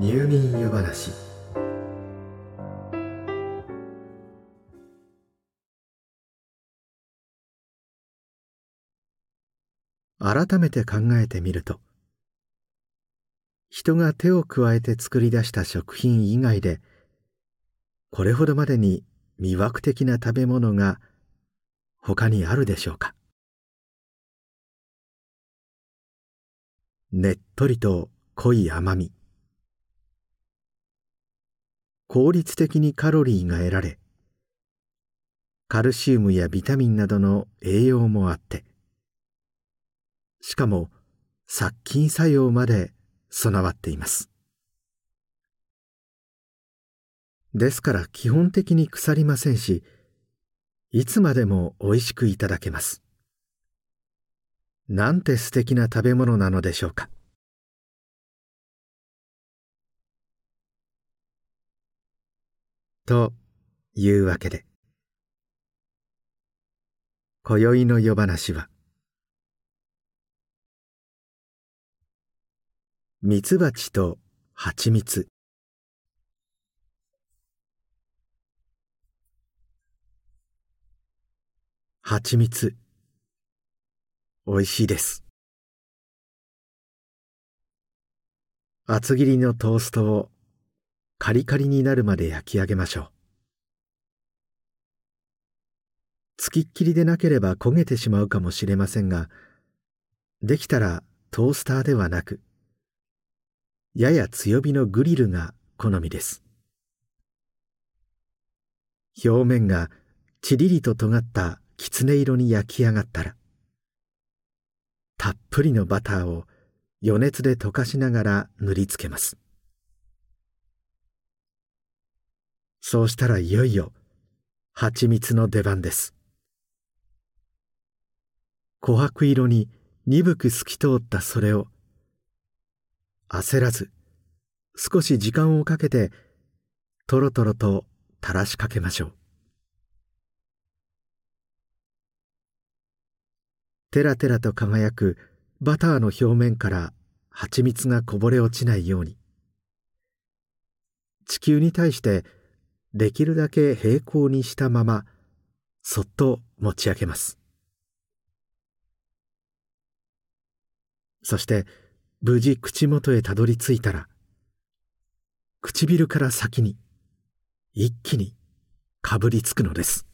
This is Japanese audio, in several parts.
入眠湯話。改めて考えてみると人が手を加えて作り出した食品以外でこれほどまでに魅惑的な食べ物が他にあるでしょうか？ねっとりと濃い甘み。効率的にカロリーが得られカルシウムやビタミンなどの栄養もあってしかも殺菌作用まで備わっています。ですから基本的に腐りませんしいつまでも美味しくいただけます。なんて素敵な食べ物なのでしょうか。というわけで。今宵の夜話は。ミツバチと蜂蜜。蜂蜜。おいしいです。厚切りのトーストをカリカリになるまで焼き上げましょう。つきっきりでなければ焦げてしまうかもしれませんができたらトースターではなくやや強火のグリルが好みです。表面がちりりと尖ったきつね色に焼き上がったらたっぷりのバターを余熱で溶かしながら塗りつけます。そうしたらいよいよ蜂蜜の出番です。琥珀色に鈍く透き通ったそれを焦らず少し時間をかけてとろとろと垂らしかけましょう。テラテラと輝くバターの表面から蜂蜜がこぼれ落ちないように。地球に対してできるだけ平行にしたままそっと持ち上げます。そして無事口元へたどり着いたら唇から先に一気にかぶりつくのです。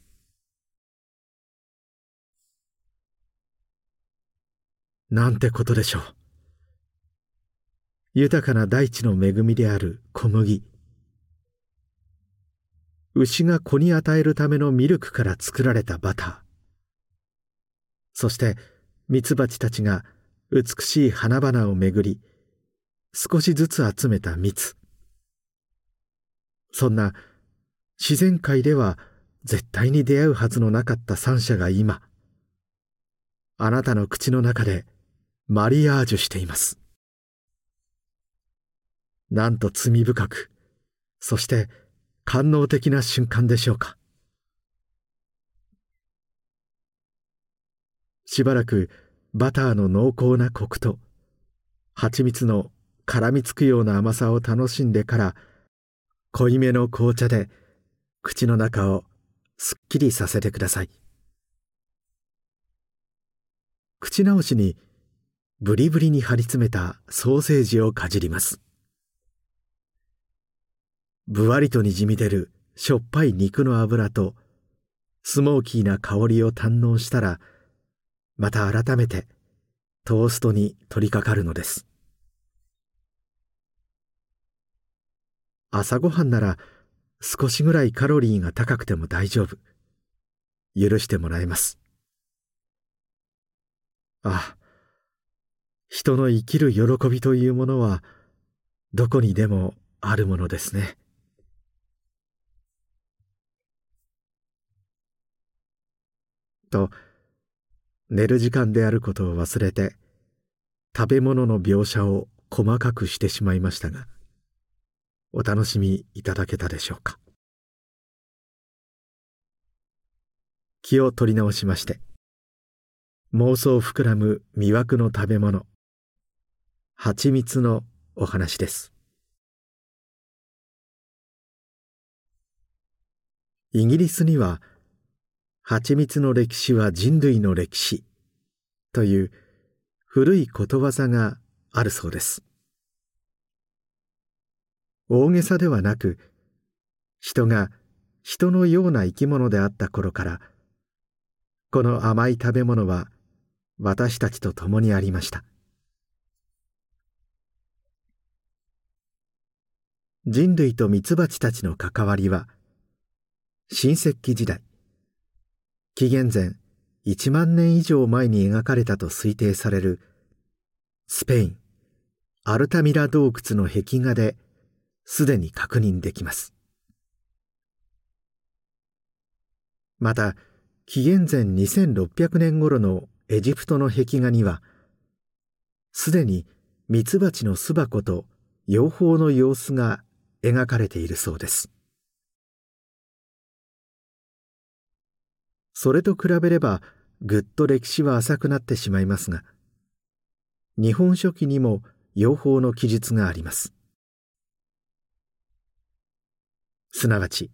なんてことでしょう。豊かな大地の恵みである小麦。牛が子に与えるためのミルクから作られたバター。そしてミツバチたちが美しい花々をめぐり少しずつ集めた蜜。そんな自然界では絶対に出会うはずのなかった三者が今あなたの口の中でマリアージュしています。なんと罪深くそして官能的な瞬間でしょうか？しばらくバターの濃厚なコクと蜂蜜の絡みつくような甘さを楽しんでから濃いめの紅茶で口の中をすっきりさせてください。口直しにブリブリに張り詰めたソーセージをかじります。ぶわりとにじみ出るしょっぱい肉の脂とスモーキーな香りを堪能したらまた改めてトーストに取り掛かるのです。朝ごはんなら少しぐらいカロリーが高くても大丈夫。許してもらえます。あ人の生きる喜びというものはどこにでもあるものですね。と寝る時間であることを忘れて食べ物の描写を細かくしてしまいましたがお楽しみいただけたでしょうか。気を取り直しまして妄想膨らむ魅惑の食べ物蜂蜜のお話です。イギリスには「蜂蜜の歴史は人類の歴史。という古いことわざがあるそうです。大げさではなく人が人のような生き物であった頃からこの甘い食べ物は私たちと共にありました。人類とミツバチたちの関わりは新石器時代。紀元前1万年以上前に描かれたと推定されるスペインアルタミラ洞窟の壁画ですでに確認できます。また紀元前2600年頃のエジプトの壁画にはすでにミツバチの巣箱と養蜂の様子が描かれているそうです。それと比べればぐっと歴史は浅くなってしまいますが日本書紀にも養蜂の記述があります。すなわち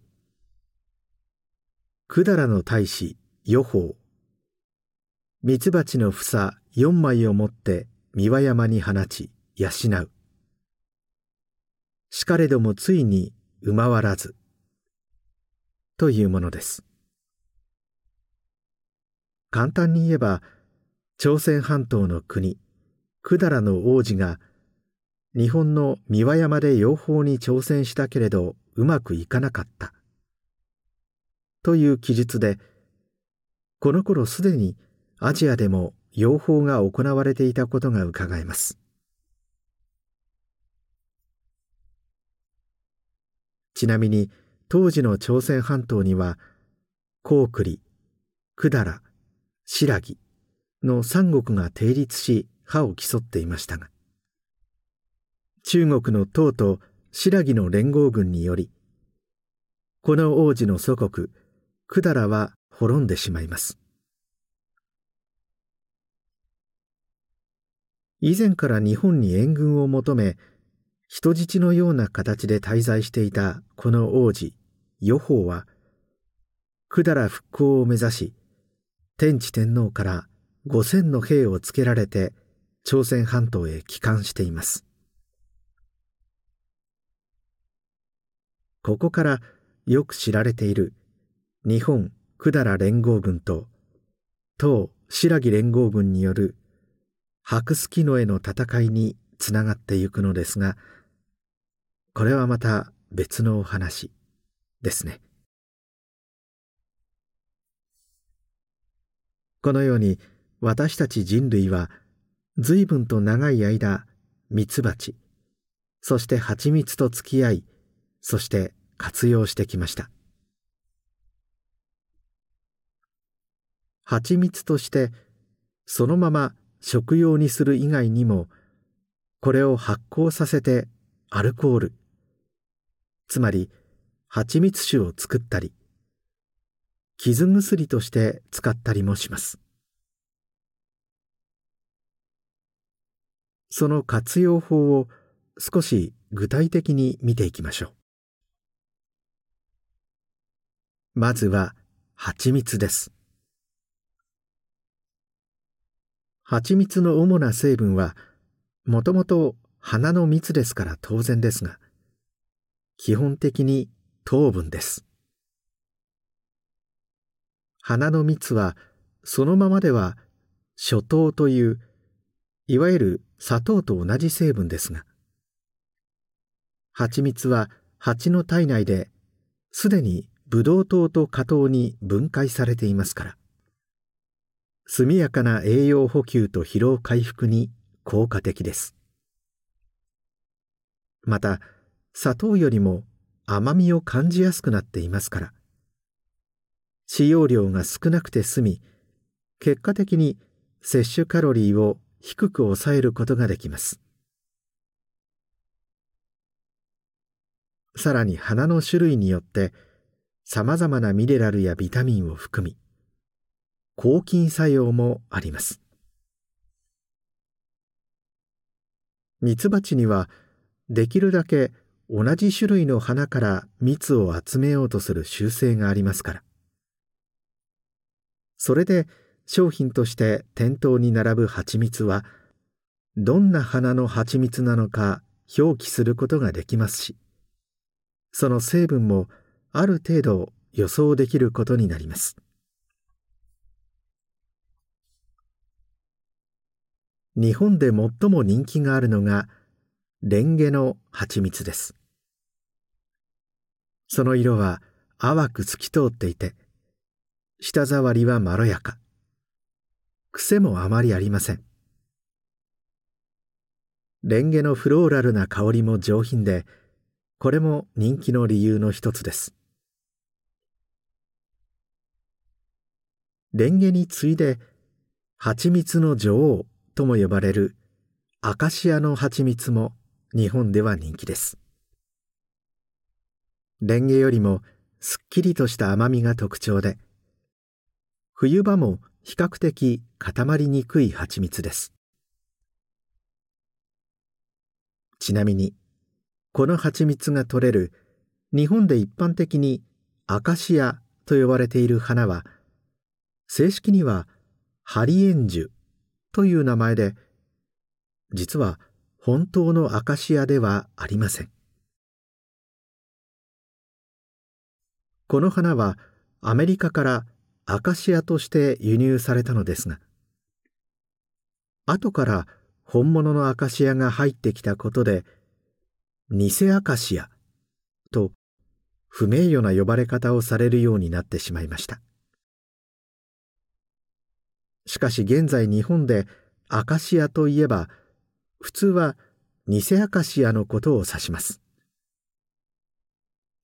百済の大使予報ミツバチの房四枚を持って三輪山に放ち養う。しかれどもついに馬わらず。というものです。簡単に言えば朝鮮半島の国百済の王子が日本の三輪山で養蜂に挑戦したけれどうまくいかなかった。という記述でこの頃すでにアジアでも養蜂が行われていたことがうかがえます。ちなみに当時の朝鮮半島には高栗百済新羅の三国が定立し歯を競っていましたが中国の唐と新羅の連合軍によりこの王子の祖国百済は滅んでしまいます。以前から日本に援軍を求め人質のような形で滞在していたこの王子余法は百済復興を目指し天智天皇から5,000の兵をつけられて朝鮮半島へ帰還しています。ここからよく知られている日本百済連合軍と唐白木連合軍による白月野への戦いにつながってゆくのですがこれはまた別のお話ですね。このように私たち人類は随分と長い間ミツバチそして蜂蜜と付き合いそして活用してきました。蜂蜜としてそのまま食用にする以外にもこれを発酵させてアルコールつまり蜂蜜酒を作ったり傷薬として使ったりもします。その活用法を少し具体的に見ていきましょう。まずは蜂蜜です。蜂蜜の主な成分はもともと花の蜜ですから当然ですが基本的に糖分です。花の蜜はそのままでは初糖といういわゆる砂糖と同じ成分ですが蜂蜜は蜂の体内ですでにブドウ糖と果糖に分解されていますから速やかな栄養補給と疲労回復に効果的です。また砂糖よりも甘みを感じやすくなっていますから使用量が少なくて済み結果的に摂取カロリーを低く抑えることができます。さらに花の種類によってさまざまなミネラルやビタミンを含み抗菌作用もあります。ミツバチにはできるだけ同じ種類の花から蜜を集めようとする習性がありますからそれで商品として店頭に並ぶ蜂蜜はどんな花の蜂蜜なのか表記することができますしその成分もある程度予想できることになります。日本で最も人気があるのがレンゲの蜂蜜です。その色は淡く透き通っていて舌触りはまろやか。癖もあまりありません。レンゲのフローラルな香りも上品でこれも人気の理由の一つです。レンゲに次いで蜂蜜の女王とも呼ばれるアカシアの蜂蜜も日本では人気です。レンゲよりもすっきりとした甘みが特徴で冬場も比較的固まりにくい蜂蜜です。ちなみにこの蜂蜜が取れる日本で一般的にアカシアと呼ばれている花は正式にはハリエンジュという名前で実は本当のアカシアではありません。この花はアメリカからアカシアとして輸入されたのですが後から本物のアカシアが入ってきたことで偽アカシアと不名誉な呼ばれ方をされるようになってしまいました。しかし現在日本でアカシアといえば普通は偽アカシアのことを指します。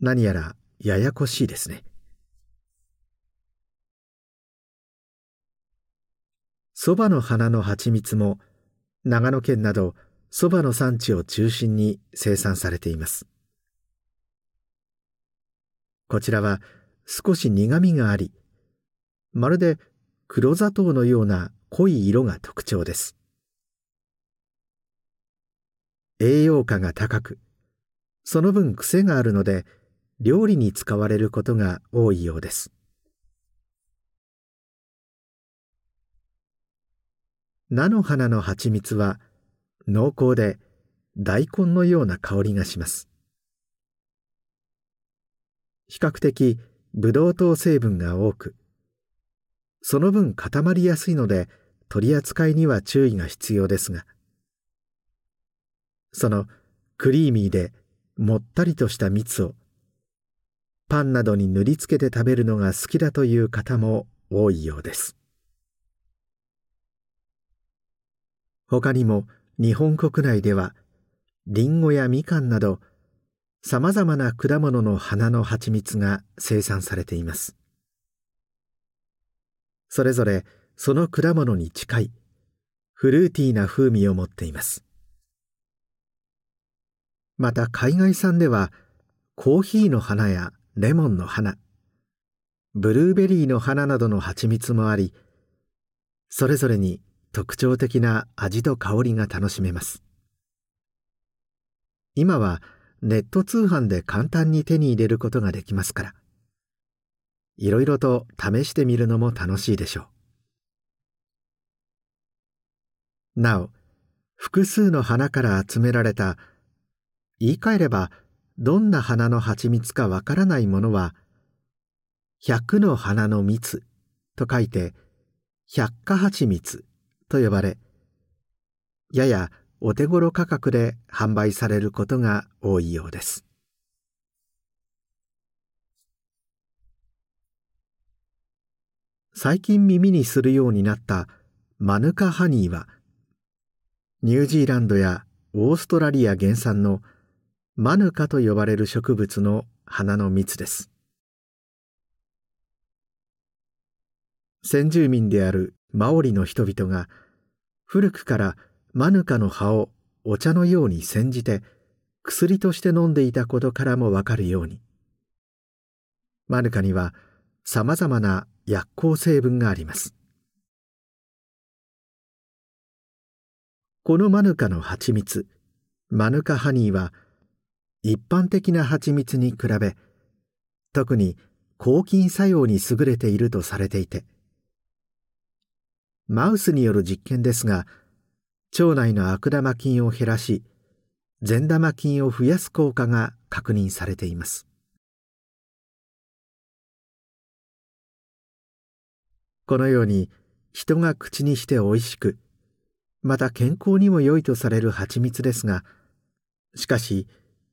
何やらややこしいですね。蕎麦の花の蜂蜜も長野県など蕎麦の産地を中心に生産されています。こちらは少し苦みがありまるで黒砂糖のような濃い色が特徴です。栄養価が高くその分癖があるので料理に使われることが多いようです。菜の花の蜂蜜は濃厚で大根のような香りがします。比較的ブドウ糖成分が多くその分固まりやすいので取り扱いには注意が必要ですがそのクリーミーでもったりとした蜜をパンなどに塗りつけて食べるのが好きだという方も多いようです。他にも日本国内ではリンゴやみかんなどさまざまな果物の花の蜂蜜が生産されています。それぞれその果物に近いフルーティーな風味を持っています。また海外産ではコーヒーの花やレモンの花ブルーベリーの花などの蜂蜜もありそれぞれに特徴的な味と香りが楽しめます。今はネット通販で簡単に手に入れることができますから。いろいろと試してみるのも楽しいでしょう。なお複数の花から集められた言い換えればどんな花の蜂蜜かわからないものは百の花の蜜と書いて百花蜂蜜。と呼ばれややお手頃価格で販売されることが多いようです。最近耳にするようになったマヌカハニーはニュージーランドやオーストラリア原産のマヌカと呼ばれる植物の花の蜜です。先住民であるマオリの人々が古くからマヌカの葉をお茶のように煎じて薬として飲んでいたことからもわかるように。マヌカにはさまざまな薬効成分があります。このマヌカの蜂蜜マヌカハニーは一般的な蜂蜜に比べ特に抗菌作用に優れているとされていてマウスによる実験ですが腸内の悪玉菌を減らし善玉菌を増やす効果が確認されています。このように人が口にして美味しくまた健康にも良いとされる蜂蜜ですがしかし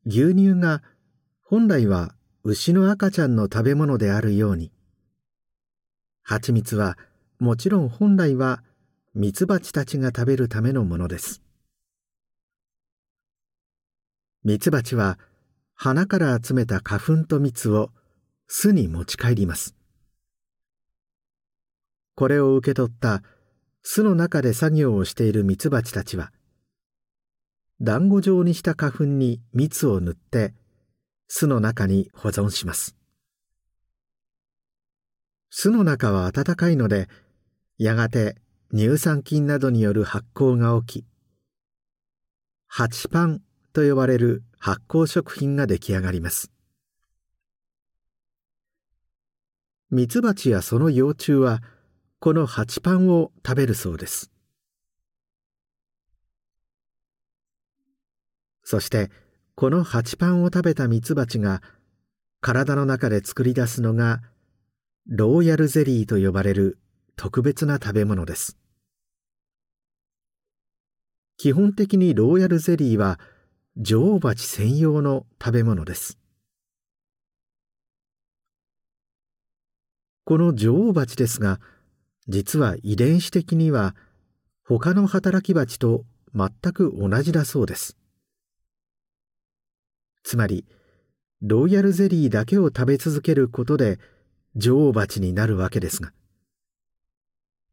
牛乳が本来は牛の赤ちゃんの食べ物であるように蜂蜜はもちろん本来はミツバチたちが食べるためのものです。ミツバチは花から集めた花粉と蜜を巣に持ち帰ります。これを受け取った巣の中で作業をしているミツバチたちは団子状にした花粉に蜜を塗って巣の中に保存します。巣の中は暖かいのでやがて乳酸菌などによる発酵が起き蜂パンと呼ばれる発酵食品が出来上がります。ミツバチやその幼虫はこの蜂パンを食べるそうです。そしてこの蜂パンを食べたミツバチが体の中で作り出すのがローヤルゼリーと呼ばれる特別な食べ物です。基本的にローヤルゼリーは女王蜂専用の食べ物です。この女王蜂ですが実は遺伝子的には他の働き蜂と全く同じだそうです。つまりロイヤルゼリーだけを食べ続けることで女王蜂になるわけですが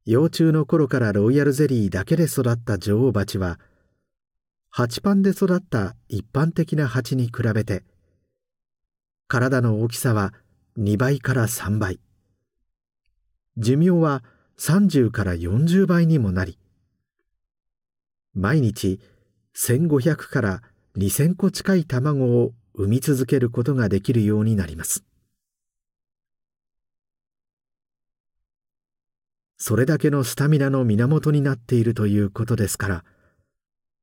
幼虫の頃からロイヤルゼリーだけで育った女王蜂は蜂パンで育った一般的な蜂に比べて体の大きさは2倍から3倍。寿命は30から40倍にもなり毎日1500から2000個近い卵を産み続けることができるようになります。それだけのスタミナの源になっているということですから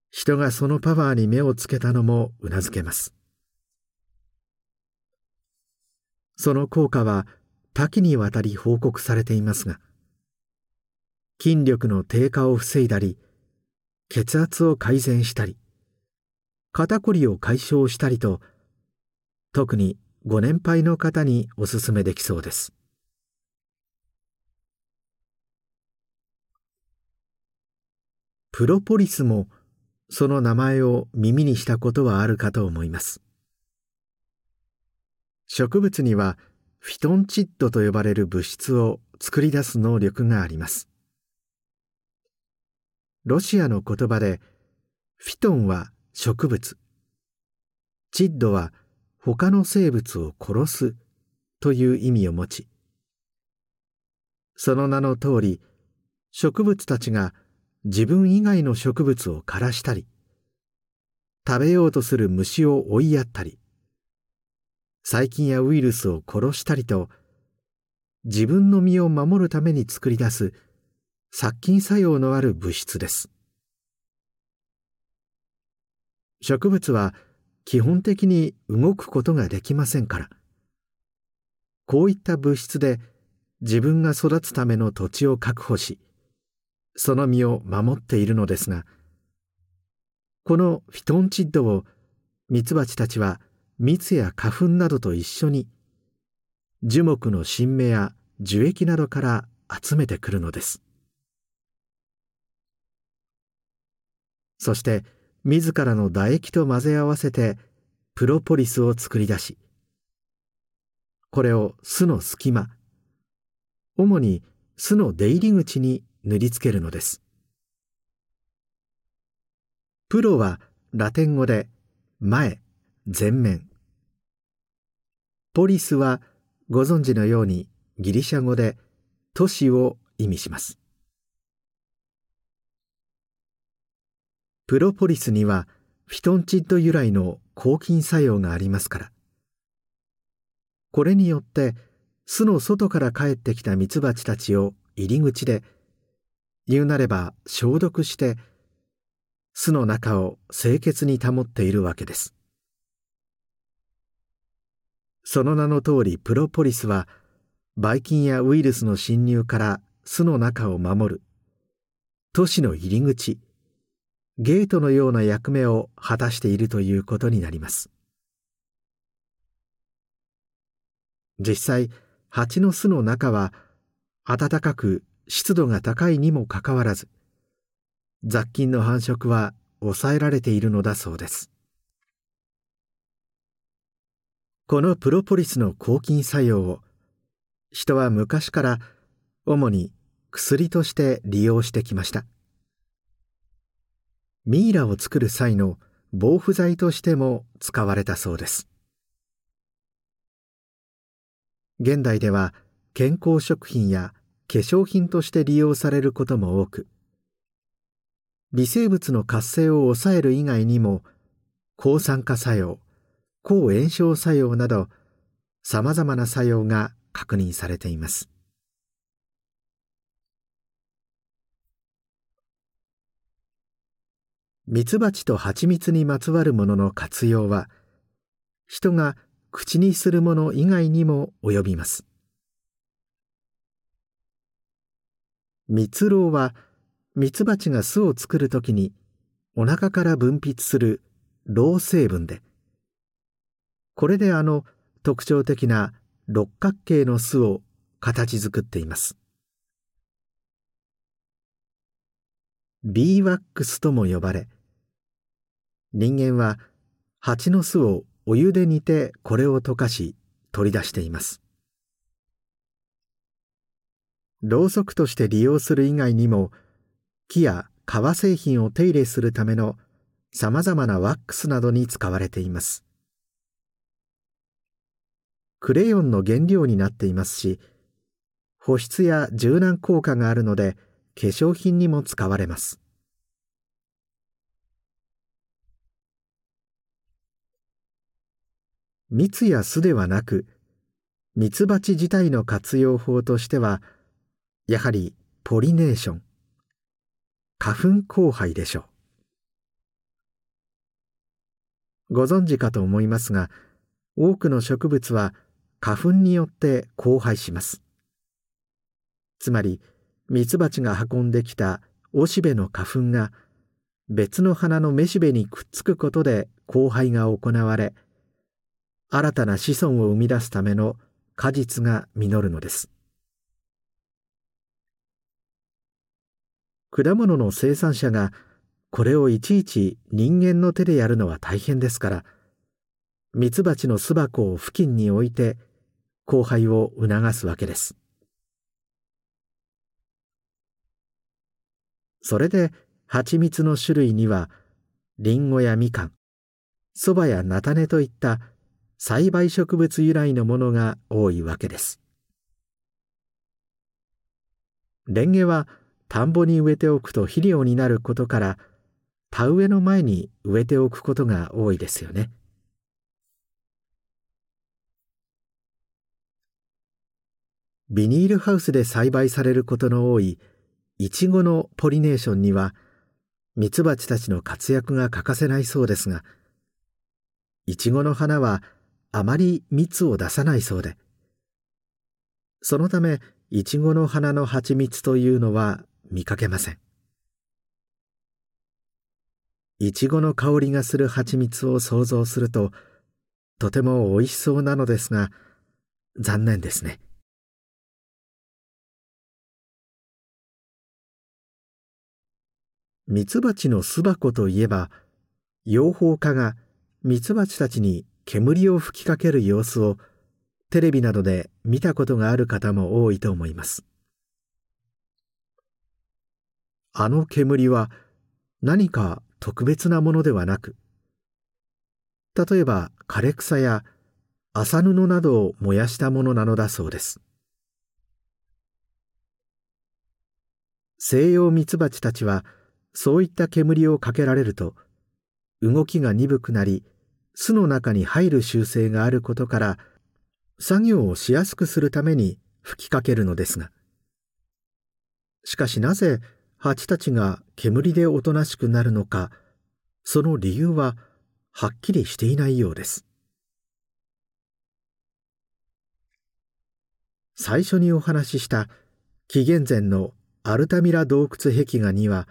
人がそのパワーに目をつけたのもうなずけます。その効果は多岐にわたり報告されていますが筋力の低下を防いだり血圧を改善したり肩こりを解消したりと特にご年配の方におすすめできそうです。プロポリスもその名前を耳にしたことはあるかと思います。植物にはフィトンチッドと呼ばれる物質を作り出す能力があります。ロシアの言葉でフィトンは植物。チッドは他の生物を殺すという意味を持ち。その名の通り植物たちが自分以外の植物を枯らしたり食べようとする虫を追いやったり細菌やウイルスを殺したりと自分の身を守るために作り出す殺菌作用のある物質です。植物は基本的に動くことができませんからこういった物質で自分が育つための土地を確保しその身を守っているのですがこのフィトンチッドをミツバチたちは蜜や花粉などと一緒に樹木の新芽や樹液などから集めてくるのです。そして自らの唾液と混ぜ合わせてプロポリスを作り出しこれを巣の隙間主に巣の出入り口に塗りつけるのです。プロはラテン語で前前面。ポリスはご存知のようにギリシャ語で都市を意味します。プロポリスにはフィトンチッド由来の抗菌作用がありますから。これによって巣の外から帰ってきたミツバチたちを入り口で言うなれば消毒して巣の中を清潔に保っているわけです。その名の通りプロポリスはばい菌やウイルスの侵入から巣の中を守る都市の入り口ゲートのような役目を果たしているということになります。実際蜂の巣の中は暖かく湿度が高いにもかかわらず雑菌の繁殖は抑えられているのだそうです。このプロポリスの抗菌作用を人は昔から主に薬として利用してきました。ミイラを作る際の防腐剤としても使われたそうです。現代では健康食品や化粧品として利用されることも多く微生物の活性を抑える以外にも抗酸化作用抗炎症作用などさまざまな作用が確認されています。ミツバチと蜂蜜にまつわるものの活用は人が口にするもの以外にも及びます。蜜蝋はミツバチが巣を作るときにお腹から分泌する蝋成分でこれであの特徴的な六角形の巣を形作っています。ビーワックスとも呼ばれ人間は蜂の巣をお湯で煮てこれを溶かし取り出しています。ろうそくとして利用する以外にも木や革製品を手入れするためのさまざまなワックスなどに使われています。クレヨンの原料になっていますし保湿や柔軟効果があるので化粧品にも使われます。蜜や巣ではなくミツバチ自体の活用法としてはやはりポリネーション。花粉交配でしょう。ご存知かと思いますが多くの植物は花粉によって交配します。つまりミツバチが運んできたおしべの花粉が別の花のめしべにくっつくことで交配が行われ新たな子孫を生み出すための果実が実るのです。果物の生産者がこれをいちいち人間の手でやるのは大変ですからミツバチの巣箱を付近に置いて交配を促すわけです。それで蜂蜜の種類にはリンゴやみかんそばや菜種といった栽培植物由来のものが多いわけです。レンゲは田んぼに植えておくと肥料になることから田植えの前に植えておくことが多いですよね。ビニールハウスで栽培されることの多いイチゴのポリネーションにはミツバチたちの活躍が欠かせないそうですがイチゴの花はあまり蜜を出さないそうで。そのためイチゴの花の蜂蜜というのは見かけません。イチゴの香りがする蜂蜜を想像するととても美味しそうなのですが残念ですね。ミツバチの巣箱といえば養蜂家がミツバチたちに煙を吹きかける様子をテレビなどで見たことがある方も多いと思います。あの煙は何か特別なものではなく例えば枯れ草や麻布などを燃やしたものなのだそうです。西洋ミツバチたちはそういった煙をかけられると動きが鈍くなり巣の中に入る習性があることから作業をしやすくするために吹きかけるのですが。しかしなぜ蜂たちが煙でおとなしくなるのかその理由ははっきりしていないようです。最初にお話しした紀元前のアルタミラ洞窟壁画には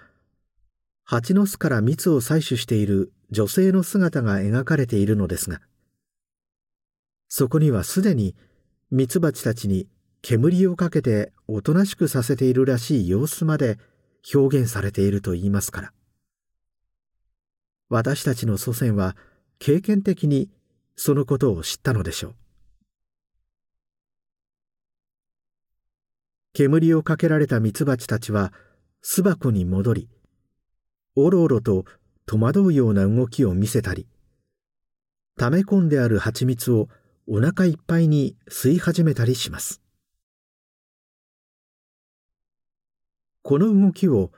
蜂の巣から蜜を採取している女性の姿が描かれているのですがそこにはすでにミツバチたちに煙をかけておとなしくさせているらしい様子まで表現されていると言いますから。私たちの祖先は経験的にそのことを知ったのでしょう。煙をかけられたミツバチたちは巣箱に戻りおろおろと戸惑うような動きを見せたり溜め込んである蜂蜜をお腹いっぱいに吸い始めたりします。この動きを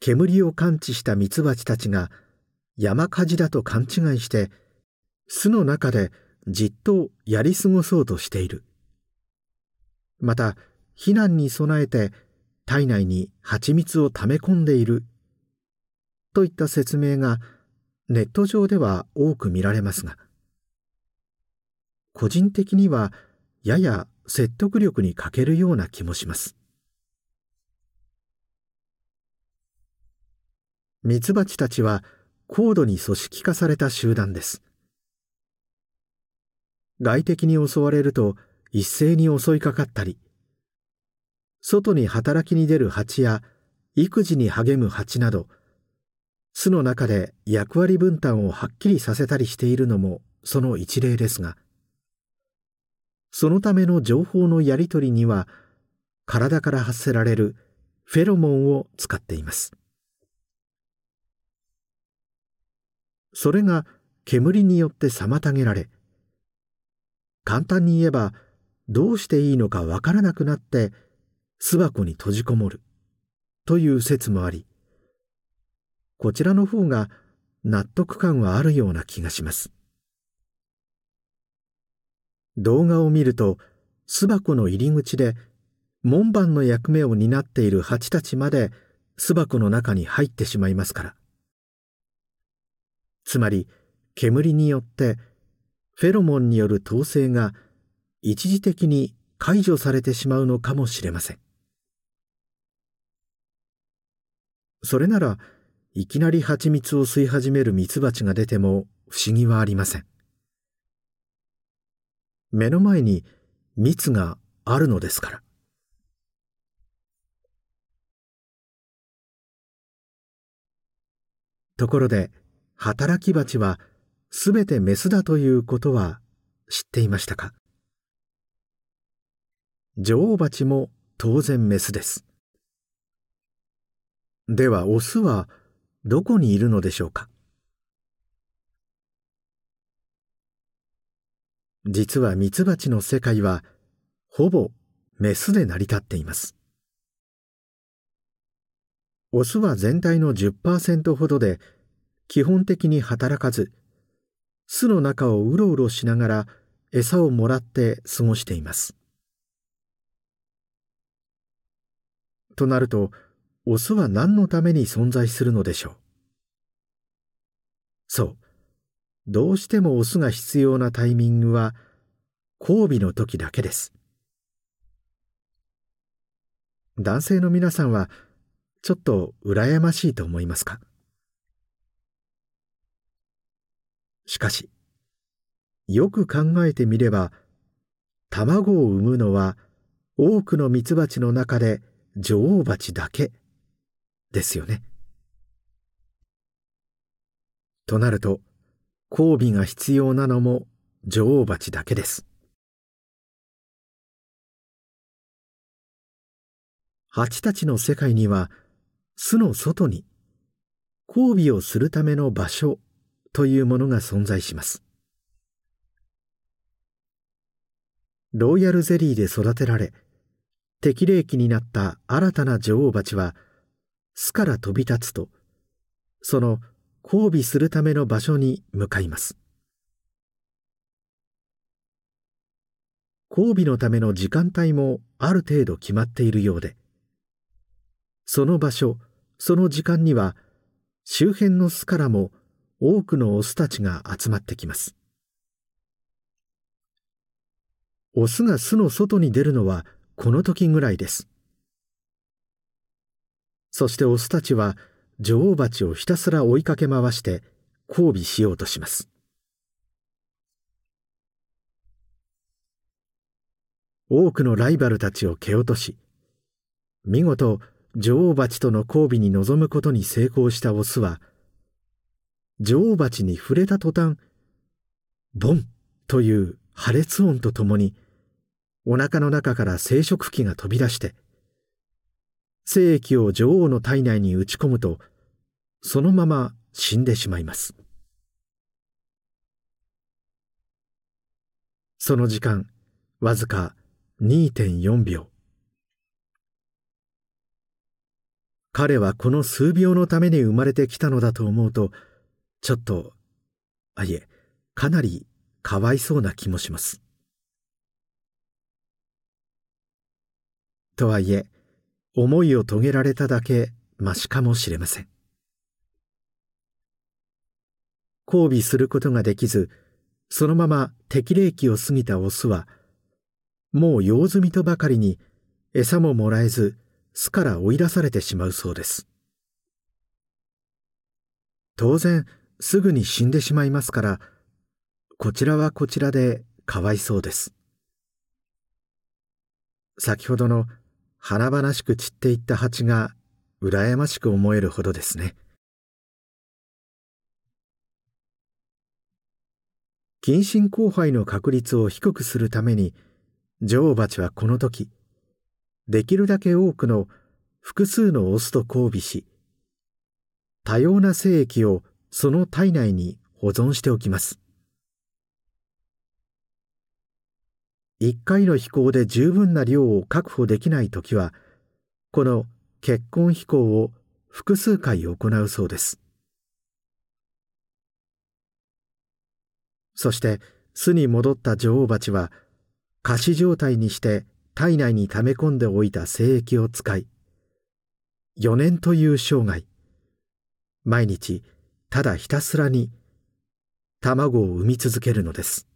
煙を感知したミツバチたちが山火事だと勘違いして巣の中でじっとやり過ごそうとしている。また避難に備えて体内に蜂蜜を溜め込んでいる。といった説明がネット上では多く見られますが個人的にはやや説得力に欠けるような気もします。ミツバチたちは高度に組織化された集団です。外敵に襲われると一斉に襲いかかったり外に働きに出る蜂や育児に励む蜂など巣の中で役割分担をはっきりさせたりしているのもその一例ですがそのための情報のやり取りには体から発せられるフェロモンを使っています。それが煙によって妨げられ簡単に言えばどうしていいのかわからなくなって巣箱に閉じこもるという説もありこちらの方が納得感はあるような気がします。動画を見ると巣箱の入り口で門番の役目を担っている蜂たちまで巣箱の中に入ってしまいますから。つまり煙によってフェロモンによる統制が一時的に解除されてしまうのかもしれません。それならいきなり蜂蜜を吸い始める蜜蜂が出ても不思議はありません。目の前に蜜があるのですから。ところで働き蜂はすべてメスだということは知っていましたか？女王蜂も当然メスです。ではオスはどこにいるのでしょうか？実はミツバチの世界はほぼメスで成り立っています。オスは全体の10%ほどで基本的に働かず巣の中をうろうろしながら餌をもらって過ごしています。となるとオスは何のために存在するのでしょう？そう。どうしてもオスが必要なタイミングは交尾の時だけです。男性の皆さんはちょっと羨ましいと思いますか？しかしよく考えてみれば卵を産むのは多くのミツバチの中で女王蜂だけですよね。となると交尾が必要なのも女王蜂だけです。蜂たちの世界には巣の外に交尾をするための場所というものが存在します。ロイヤルゼリーで育てられ適齢期になった新たな女王蜂は巣から飛び立つとその交尾するための場所に向かいます。交尾のための時間帯もある程度決まっているようでその場所その時間には周辺の巣からも多くのオスたちが集まってきます。オスが巣の外に出るのはこの時ぐらいです。そしてオスたちは女王蜂をひたすら追いかけ回して交尾しようとします。多くのライバルたちを蹴落とし見事女王蜂との交尾に臨むことに成功したオスは女王蜂に触れた途端ボンという破裂音とともにお腹の中から生殖器が飛び出して精液を女王の体内に打ち込むとそのまま死んでしまいます。その時間わずか2.4秒。彼はこの数秒のために生まれてきたのだと思うとちょっとあいえかなりかわいそうな気もします。とはいえ思いを遂げられただけましかもしれません。交尾することができずそのまま適齢期を過ぎたオスはもう用済みとばかりに餌ももらえず巣から追い出されてしまうそうです。当然すぐに死んでしまいますからこちらはこちらでかわいそうです。先ほどの華々しく散っていった蜂が羨ましく思えるほどですね。近親交配の確率を低くするために女王蜂はこの時できるだけ多くの複数のオスと交尾し多様な精液をその体内に保存しておきます。一回の飛行で十分な量を確保できない時はこの結婚飛行を複数回行うそうです。そして巣に戻った女王蜂は仮死状態にして体内に溜め込んでおいた精液を使い4年という生涯毎日ただひたすらに卵を産み続けるのです。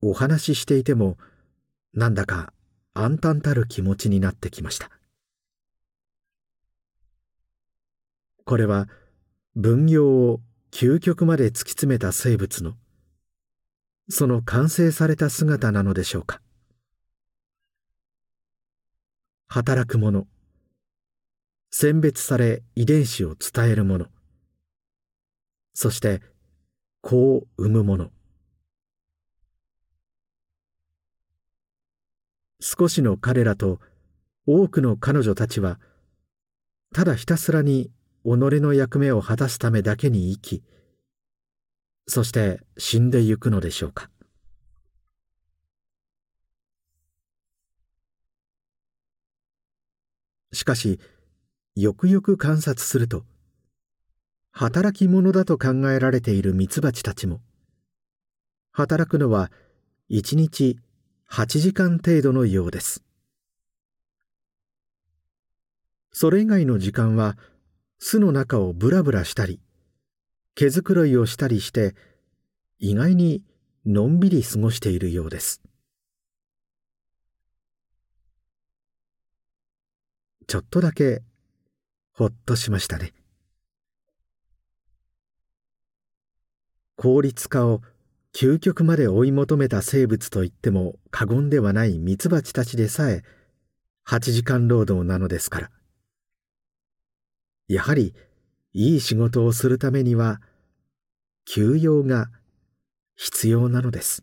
お話ししていてもなんだか暗淡たる気持ちになってきました。これは分業を究極まで突き詰めた生物のその完成された姿なのでしょうか。働く者選別され遺伝子を伝える者そして子を産む者少しの彼らと多くの彼女たちはただひたすらに己の役目を果たすためだけに生きそして死んでゆくのでしょうか。しかしよくよく観察すると働き者だと考えられているミツバチたちも働くのは一日8時間程度のようです。それ以外の時間は巣の中をブラブラしたり毛づくろいをしたりして意外にのんびり過ごしているようです。ちょっとだけほっとしましたね。効率化を究極まで追い求めた生物といっても過言ではないミツバチたちでさえ8時間労働なのですから。やはりいい仕事をするためには休養が必要なのです。